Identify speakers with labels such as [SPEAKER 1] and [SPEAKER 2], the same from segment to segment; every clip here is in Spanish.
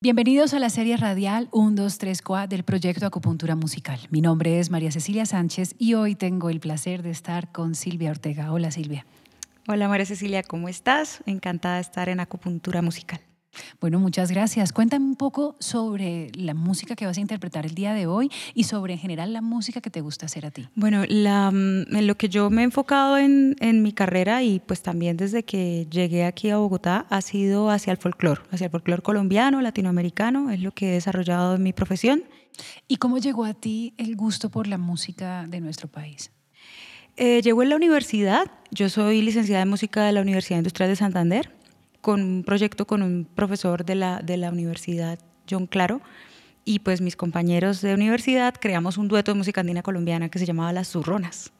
[SPEAKER 1] Bienvenidos a la serie radial 1, 2, 3, 4 del proyecto Acupuntura Musical. Mi nombre es María Cecilia Sánchez y hoy tengo el placer de estar con Silvia Ortega. Hola Silvia.
[SPEAKER 2] Hola María Cecilia, ¿cómo estás? Encantada de estar en Acupuntura Musical.
[SPEAKER 1] Bueno, muchas gracias. Cuéntame un poco sobre la música que vas a interpretar el día de hoy y sobre en general la música que te gusta hacer a ti.
[SPEAKER 2] Bueno, mm, en lo que yo me he enfocado en, en, mi carrera y pues también desde que llegué aquí a Bogotá ha sido hacia el folclore, hacia el folclore colombiano, latinoamericano, es lo que he desarrollado en mi profesión.
[SPEAKER 1] ¿Y cómo llegó a ti el gusto por la música de nuestro país?
[SPEAKER 2] Eh, llegó en la universidad, yo soy licenciada en música de la Universidad Industrial de Santander con un proyecto con un profesor de la, de la Universidad John Claro y pues mis compañeros de universidad creamos un dueto de música andina colombiana que se llamaba Las Zurronas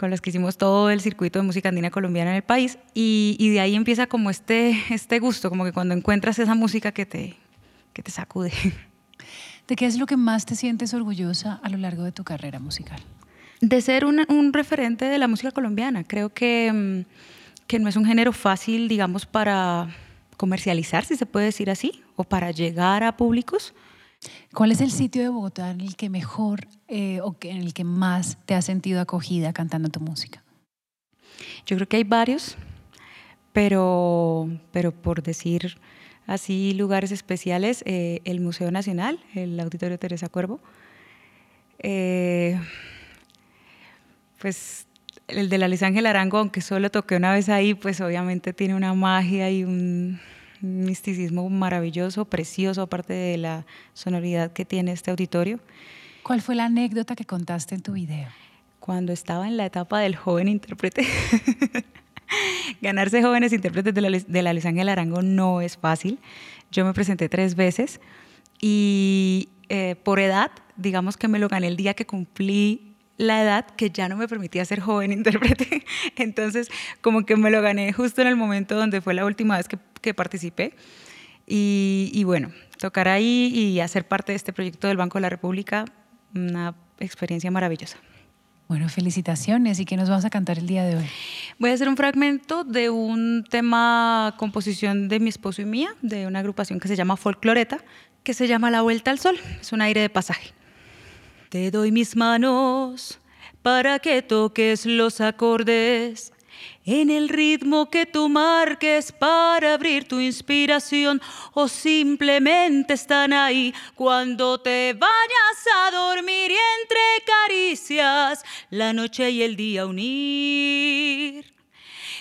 [SPEAKER 2] con los que hicimos todo el circuito de música andina colombiana en el país y, y, de ahí empieza como este, este gusto, como que cuando encuentras esa música que te, que te sacude.
[SPEAKER 1] ¿De qué es lo que más te sientes orgullosa a lo largo de tu carrera musical?
[SPEAKER 2] De ser un, un referente de la música colombiana. Creo que... Mm, que no es un género fácil, digamos, para comercializar, si se puede decir así, o para llegar a públicos.
[SPEAKER 1] ¿Cuál es el sitio de Bogotá en el que mejor eh, o en el que más te has sentido acogida cantando tu música?
[SPEAKER 2] Yo creo que hay varios, pero, pero por decir así lugares especiales, eh, el Museo Nacional, el Auditorio Teresa Cuervo, eh, pues el de la Luis Ángel Arango, aunque solo toqué una vez ahí, pues obviamente tiene una magia y un misticismo maravilloso, precioso, aparte de la sonoridad que tiene este auditorio.
[SPEAKER 1] ¿Cuál fue la anécdota que contaste en tu video?
[SPEAKER 2] Cuando estaba en la etapa del joven intérprete. Ganarse jóvenes intérpretes de la, de la Luis Ángel Arango no es fácil. Yo me presenté tres veces y eh, por edad, digamos que me lo gané el día que cumplí la edad que ya no me permitía ser joven intérprete. Entonces, como que me lo gané justo en el momento donde fue la última vez que, participé. Y, bueno, tocar ahí y hacer parte de este proyecto del Banco de la República, una experiencia maravillosa.
[SPEAKER 1] Bueno, felicitaciones. ¿Y qué nos vas a cantar el día de hoy?
[SPEAKER 2] Voy a hacer un fragmento de un tema, composición de mi esposo y mía, de una agrupación que se llama Folcloreta, que se llama La Vuelta al Sol. Es un aire de pasaje. Te doy mis manos para que toques los acordes en el ritmo que tú marques para abrir tu inspiración o simplemente están ahí cuando te vayas a dormir y entre caricias la noche y el día unir.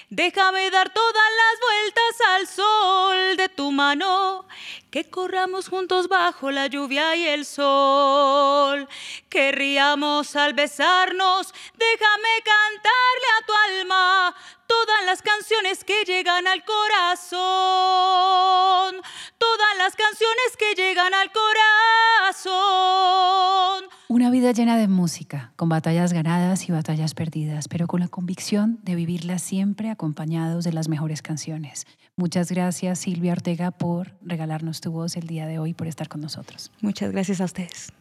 [SPEAKER 2] Déjame dar todas las vueltas al sol de tu mano, que corramos juntos bajo la lluvia y el sol. Querríamos al besarnos, déjame cantarle a tu alma todas las canciones que llegan al corazón, todas las canciones que llegan al corazón.
[SPEAKER 1] Una vida llena de música, con batallas ganadas y batallas perdidas, pero con la convicción de vivirla siempre acompañados de las mejores canciones. Muchas gracias Silvia Ortega por regalarnos tu voz el día de hoy, por estar con nosotros.
[SPEAKER 2] Muchas gracias a ustedes.